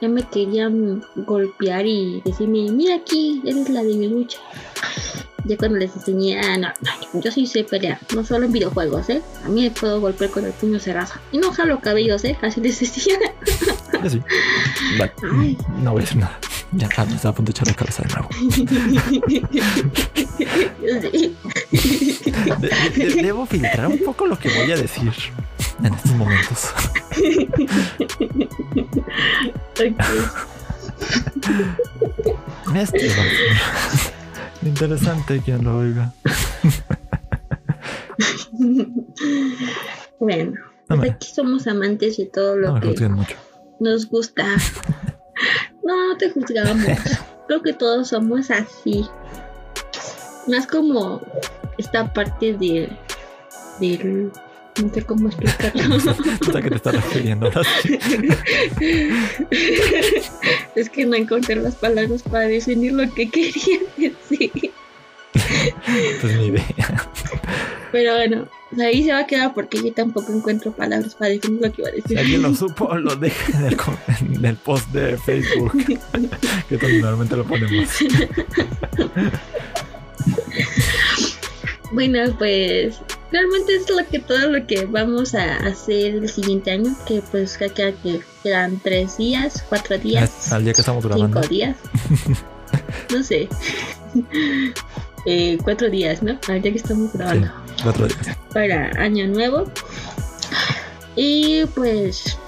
Ya me querían golpear y decirme, mira aquí, eres la de mi lucha. Ya cuando les enseñé, ah, no, no, yo sí sé pelear, no solo en videojuegos, ¿eh? A mí me puedo golpear con el puño cerrado. Y no jalo cabellos, ¿eh? Así les decía. sí. Vale, Ay. no voy a decir nada. Ya, me estaba a punto de echar la cabeza de nuevo. Sí. De- de- debo filtrar un poco lo que voy a decir en estos momentos. Esto va a ser interesante quien lo oiga. Bueno, No pues aquí somos amantes de todo lo no que mucho. nos gusta. No, te juzgamos. Creo que todos somos así. Más como esta parte de del no sé cómo explicarlo. ¿A qué te estás refiriendo? es que no encontré las palabras para definir lo que quería decir. Pues ni idea. Pero bueno, ahí se va a quedar porque yo tampoco encuentro palabras para definir lo que iba a Si decir. alguien lo supo, lo deja en el, com- en el post de Facebook. Que normalmente lo ponemos. Bueno, pues realmente es lo que todo lo que vamos a hacer el siguiente año, que pues ya queda que quedan tres días, cuatro días, Al día que estamos grabando. cinco días, no sé, Eh, cuatro días, ¿no? Al día que estamos grabando Cuatro días. para año nuevo y pues,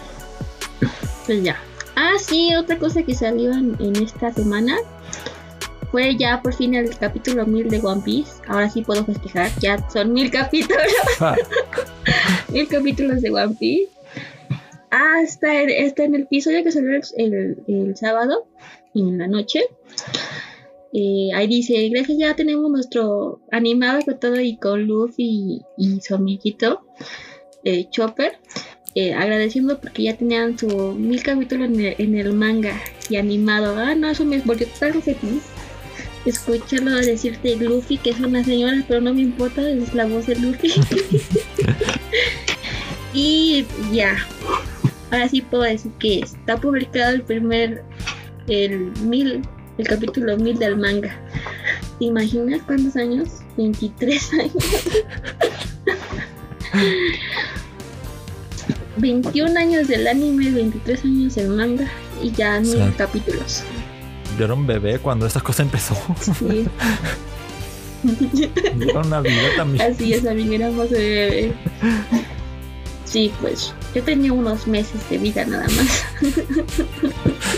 pues ya. Ah, sí, otra cosa que salió en, en esta semana fue ya por fin el capítulo 1000 de One Piece. Ahora sí puedo festejar, ya son mil capítulos. Ah, mil capítulos de One Piece. Ah, está en, está en el piso ya que salió el, el- el sábado en la noche. Eh, ahí dice, gracias, ya tenemos nuestro animado con todo y con Luffy y, su amiguito eh, Chopper. eh, agradeciendo porque ya tenían su mil capítulos en el, manga y animado. Ah, no, eso me volvió tan feliz. Escucharlo decirte Luffy, que es una señora, pero no me importa, es la voz de Luffy. Y ya. Ahora sí puedo decir que está publicado el primer, el mil, el capítulo mil del manga. ¿Te imaginas cuántos años? 23 años. 21 años del anime, 23 años del manga y ya mil capítulos. Yo era un bebé cuando esta cosa empezó. Sí. Era una vida también. Así es, amiga, éramos de bebé. Sí, pues yo tenía unos meses de vida nada más.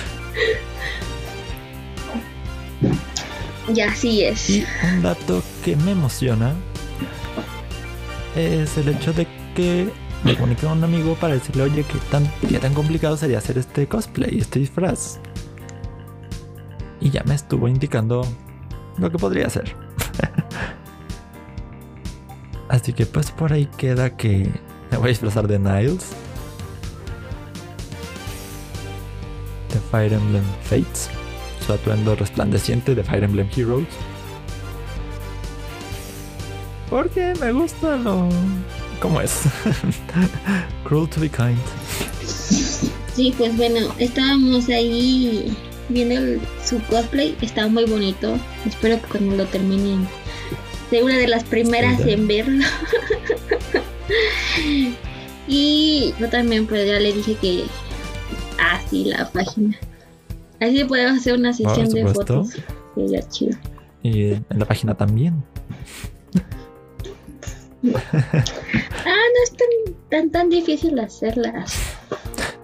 y así es. Y un dato que me emociona es el hecho de que me comuniqué a un amigo para decirle, oye, qué tan, qué tan complicado sería hacer este cosplay, este disfraz. Y ya me estuvo indicando lo que podría hacer. Así que pues por ahí queda que me voy a disfrazar de Niles. De Fire Emblem Fates. Su atuendo resplandeciente de Fire Emblem Heroes. Porque me gusta lo... ¿Cómo es? Cruel to be kind. Sí, pues bueno, estábamos ahí viendo el- su cosplay, está muy bonito. Espero que cuando lo terminen sea una de las primeras Sí, en verlo. y yo también pues ya le dije que así la página. Así podemos hacer una sesión de fotos. Sería chido. Y en la página también. Ah, no es tan tan, tan difícil hacerlas.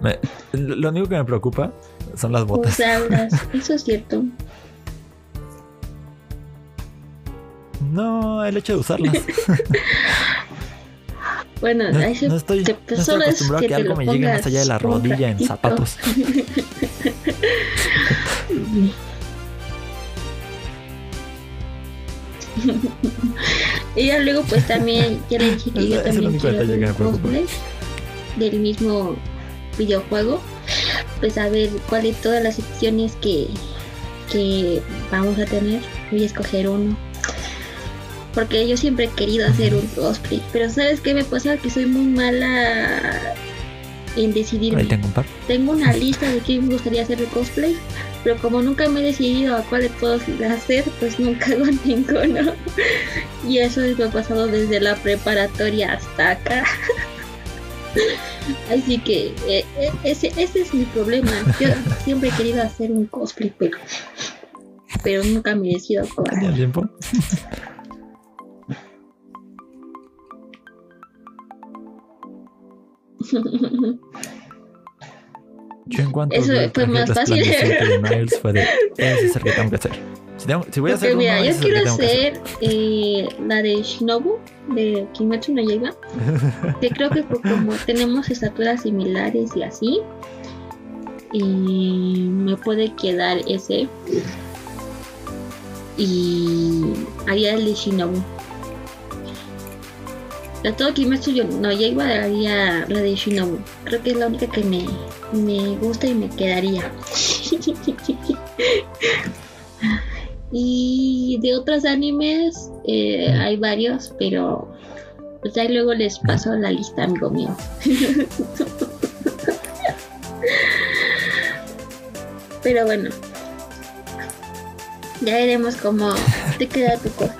Me- lo único que me preocupa son las botas. Usarlas. Eso es cierto. No, el hecho de usarlas. Bueno, No, ahí se- no estoy, se- no estoy acostumbrado a que que te algo me llegue más allá de la rodilla en zapatos. y ya luego pues también ya le dije que yo Es- también quiero hacer que un cosplay del mismo videojuego. Pues a ver cuál de todas las secciones que, que vamos a tener. Voy a escoger uno. Porque yo siempre he querido hacer un cosplay. Pero ¿sabes qué me pasa? Que soy muy mala en decidirme. Ahí tengo un par. Tengo una lista de qué me gustaría hacer de cosplay, pero como nunca me he decidido a cuál de todos hacer, pues nunca hago ninguno. Y eso me ha pasado desde la preparatoria hasta acá. Así que eh, eh, ese, ese es mi problema. Yo siempre he querido hacer un cosplay, pero, pero nunca me decido cuál. ¿Tenía tiempo? Yo en cuanto Eso vi fue más fácil. Miles fue de ese es el que tengo que hacer. Si, tengo- si voy a hacer yo quiero hacer. eh, la de Shinobu de Kimetsu no Yaiba, que creo que por como tenemos estaturas similares y así, y me puede quedar ese. Y haría el de Shinobu. La todo Kimetsu yo- no Yaiba haría la de Shinobu. Creo que es la única que me, me gusta y me quedaría. Y de otros animes eh, hay varios, pero pues ahí luego les paso la lista, amigo mío. pero bueno, ya veremos cómo te queda tu cosa.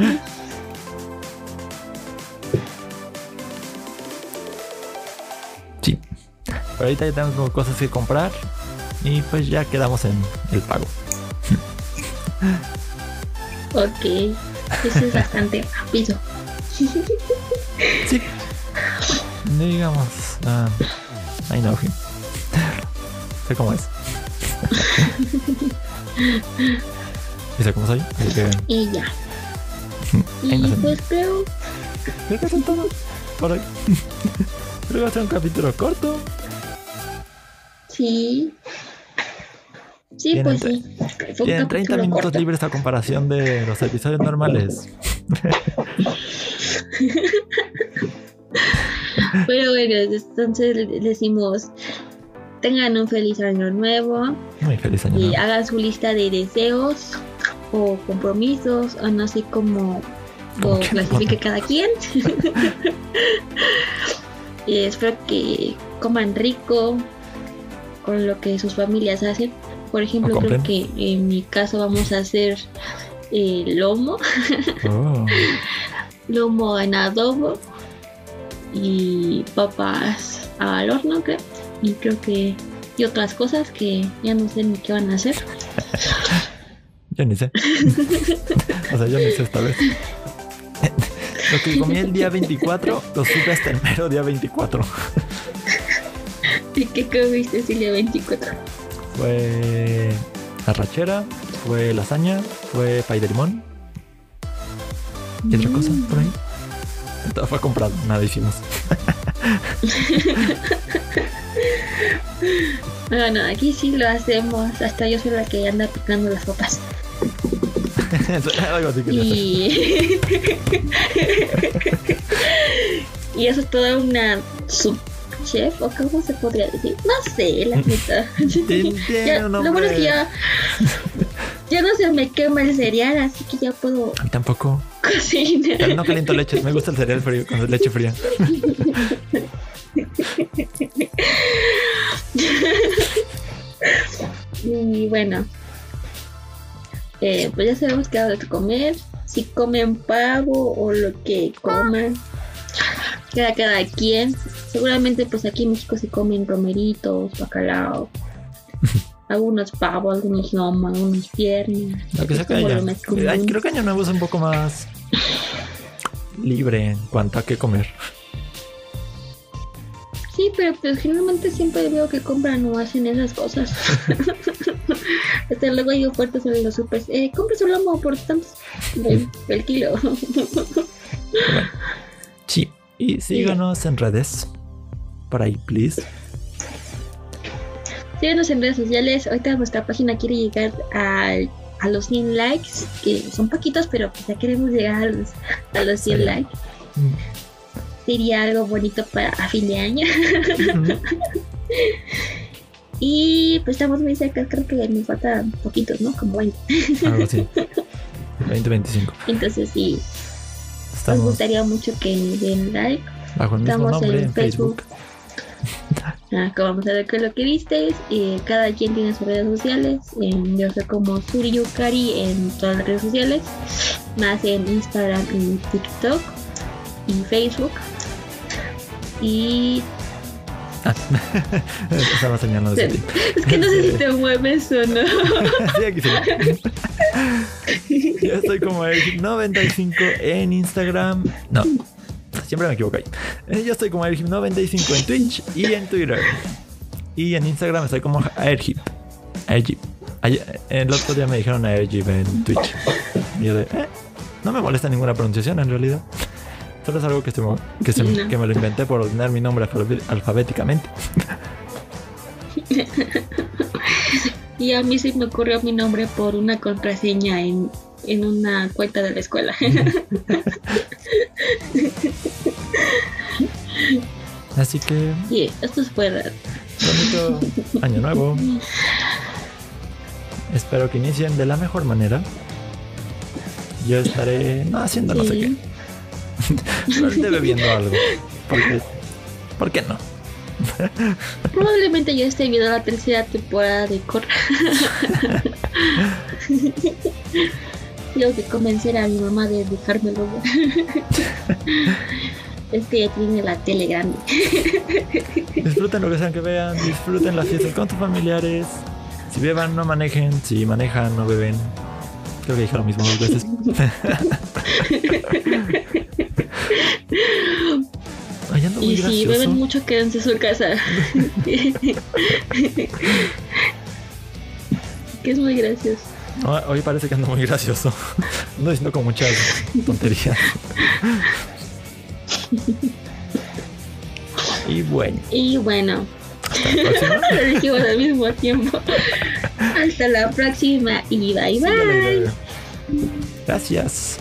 Pero ahorita ya tengo cosas que comprar y pues ya quedamos en el pago. Ok, eso es bastante rápido. Sí. Digamos. ah, I know him. sé cómo es. y sé cómo soy. Así que Y ya. Y pues creo creo que eso es todo por hoy. creo que va a ser un capítulo corto. Sí. Sí, Tienen pues sí. Tienen 30 capítulo minutos corto. libres a comparación de los episodios normales. Pero bueno, entonces le decimos, tengan un feliz año nuevo Muy feliz año y nuevo. hagan su lista de deseos o compromisos o no sé cómo lo que clasifique cada quien. y espero que coman rico con lo que sus familias hacen. Por ejemplo, creo que en mi caso vamos a hacer eh, lomo, Oh, lomo en adobo y papas al horno, creo. Y creo que y otras cosas que ya no sé ni qué van a hacer. yo ni sé. o sea, yo ni sé esta vez. Lo que comí el día 24 lo supe hasta el mero día 24. ¿Y qué comiste día 24? Fue arrachera, fue lasaña, fue pay de limón y otra cosa por ahí. Todo fue comprado, nada hicimos. Bueno, aquí sí lo hacemos. Hasta yo soy la que anda picando las papas. Algo así hacer. Y. y eso es toda una subchef, o cómo se podría decir. No sé, la neta. Ya, lo bueno es que ya. Ya no se me quema el cereal, así que ya puedo A mí tampoco. cocinar. Pero no caliento leche. Me gusta el cereal frío con leche fría. Y bueno, eh, pues ya sabemos qué hora de comer. Si comen pavo o lo que coman, queda cada quien. Seguramente, pues aquí en México se comen romeritos, bacalao, algunos pavos, algunos lomo, algunos piernas. Lo que es lo Creo que Año Nuevo es un poco más libre en cuanto a qué comer. Sí, pero pues generalmente siempre veo que compran o hacen esas cosas. Hasta luego hay ofertas en los supers. Eh, compre su lomo por tantos el, el kilo. Bueno, sí. Y síganos en redes. Por ahí, please. Síganos en redes sociales. Ahorita nuestra página quiere llegar al a los 100 likes, que son poquitos, pero pues ya queremos llegar a los, a los 100 Sí. likes. Mm. Sería algo bonito para a fin de año. Y pues estamos muy cerca, creo que nos faltan poquitos, ¿no? Como 20. Algo así. 2025. Entonces sí, nos gustaría mucho que den like. bajo el mismo estamos nombre en en Facebook. Ah, que vamos a ver qué es lo que viste. Eh, cada quien tiene sus redes sociales. En- yo soy como Suriyukari en todas las redes sociales. Más en Instagram y TikTok y Facebook. Y Ah. Estaba señalando de ti. es que no sé si te mueves o no. Sí, aquí sí. Yo estoy como Ergip95 en Instagram. No, siempre me equivoco ahí. Eh, Yo estoy como Ergip95 en Twitch y en Twitter. Y en Instagram estoy como Ergip. Ergip. Ayer- El otro día me dijeron a Ergip en Twitch. Y yo de, eh, no me molesta ninguna pronunciación en realidad. Solo es algo que, me- que, se- No. que me lo inventé por ordenar mi nombre alfabéticamente. Y a mí se me ocurrió mi nombre por una contraseña en, en una cuenta de la escuela. Así que, y esto fue bonito año nuevo. Espero que inicien de la mejor manera. Yo estaré no haciendo no sé qué. Sí. Probablemente bebiendo algo. Porque, ¿Por qué no? Probablemente ya esté viendo la tercera temporada de Corra. Tengo que convencer a mi mamá de dejármelo. Es que ya tiene la tele grande. Disfruten lo que sean que vean. Disfruten las fiestas con tus familiares. Si beban, no manejen. Si manejan, no beben. Creo que dije lo mismo dos veces. Ay, ando muy Y si beben mucho, quédense en su casa. que es muy gracioso. Hoy parece que ando muy gracioso. Ando diciendo con muchas tonterías. Y bueno, Y bueno, lo dijimos al mismo tiempo. Hasta la próxima y bye bye. Gracias.